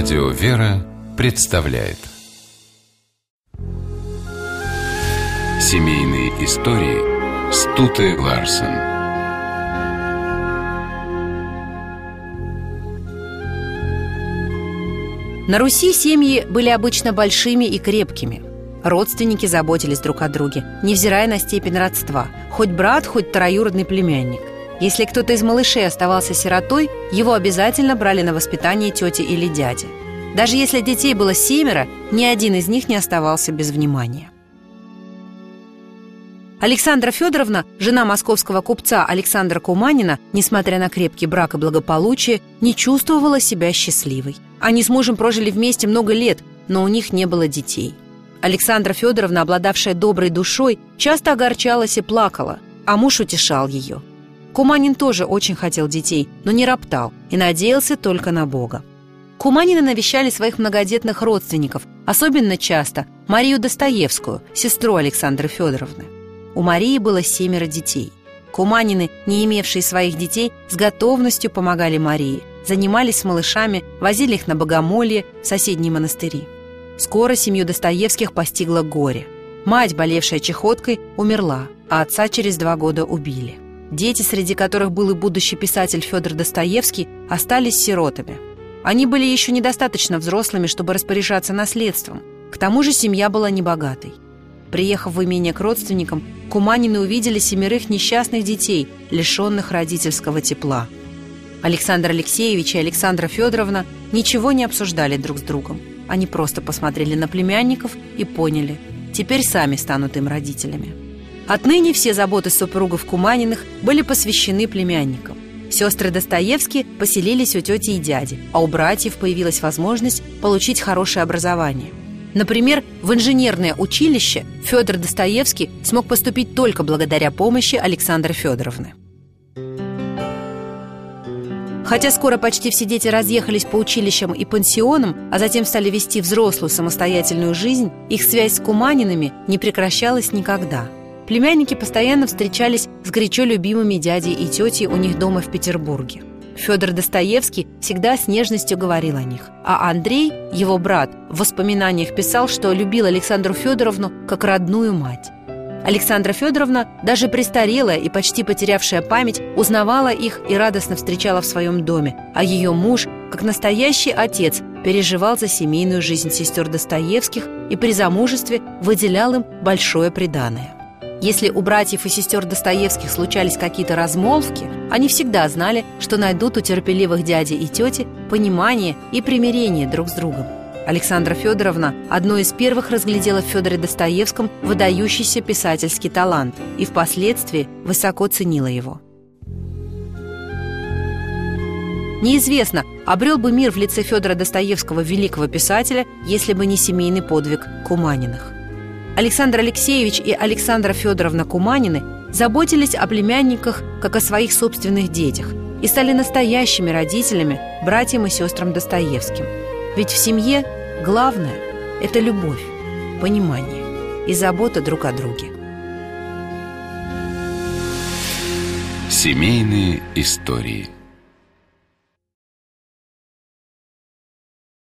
Радио «Вера» представляет Семейные истории Стуты Ларсен На Руси семьи были обычно большими и крепкими. Родственники заботились друг о друге, невзирая на степень родства, хоть брат, хоть троюродный племянник. Если кто-то из малышей оставался сиротой, его обязательно брали на воспитание тети или дяди. Даже если детей было семеро, ни один из них не оставался без внимания. Александра Федоровна, жена московского купца Александра Куманина, несмотря на крепкий брак и благополучие, не чувствовала себя счастливой. Они с мужем прожили вместе много лет, но у них не было детей. Александра Федоровна, обладавшая доброй душой, часто огорчалась и плакала, а муж утешал ее. Куманин тоже очень хотел детей, но не роптал и надеялся только на Бога. Куманины навещали своих многодетных родственников, особенно часто Марию Достоевскую, сестру Александры Федоровны. У Марии было семеро детей. Куманины, не имевшие своих детей, с готовностью помогали Марии, занимались с малышами, возили их на богомолье в соседние монастыри. Скоро семью Достоевских постигло горе. Мать, болевшая чехоткой, умерла, а отца через два года убили. Дети, среди которых был и будущий писатель Федор Достоевский, остались сиротами. Они были еще недостаточно взрослыми, чтобы распоряжаться наследством. К тому же семья была небогатой. Приехав в имение к родственникам, Куманины увидели семерых несчастных детей, лишенных родительского тепла. Александр Алексеевич и Александра Федоровна ничего не обсуждали друг с другом. Они просто посмотрели на племянников и поняли, теперь сами станут им родителями. Отныне все заботы супругов Куманиных были посвящены племянникам. Сестры Достоевские поселились у тети и дяди, а у братьев появилась возможность получить хорошее образование – Например, в инженерное училище Федор Достоевский смог поступить только благодаря помощи Александры Федоровны. Хотя скоро почти все дети разъехались по училищам и пансионам, а затем стали вести взрослую самостоятельную жизнь, их связь с Куманинами не прекращалась никогда. Племянники постоянно встречались с горячо любимыми дядей и тетей у них дома в Петербурге. Федор Достоевский всегда с нежностью говорил о них. А Андрей, его брат, в воспоминаниях писал, что любил Александру Федоровну как родную мать. Александра Федоровна, даже престарелая и почти потерявшая память, узнавала их и радостно встречала в своем доме, а ее муж, как настоящий отец, переживал за семейную жизнь сестер Достоевских и при замужестве выделял им большое преданное. Если у братьев и сестер Достоевских случались какие-то размолвки, они всегда знали, что найдут у терпеливых дяди и тети понимание и примирение друг с другом. Александра Федоровна одной из первых разглядела в Федоре Достоевском выдающийся писательский талант и впоследствии высоко ценила его. Неизвестно, обрел бы мир в лице Федора Достоевского великого писателя, если бы не семейный подвиг Куманиных. Александр Алексеевич и Александра Федоровна Куманины заботились о племянниках, как о своих собственных детях, и стали настоящими родителями, братьям и сестрам Достоевским. Ведь в семье главное – это любовь, понимание и забота друг о друге. Семейные истории –